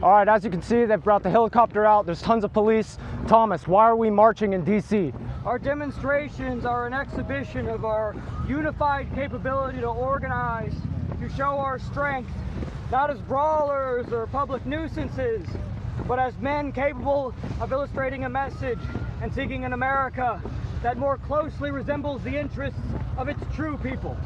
All right, as you can see, they've brought the helicopter out. There's tons of police. Thomas, why are we marching in DC? Our demonstrations are an exhibition of our unified capability to organize, to show our strength, not as brawlers or public nuisances, but as men capable of illustrating a message and seeking an America that more closely resembles the interests of its true people.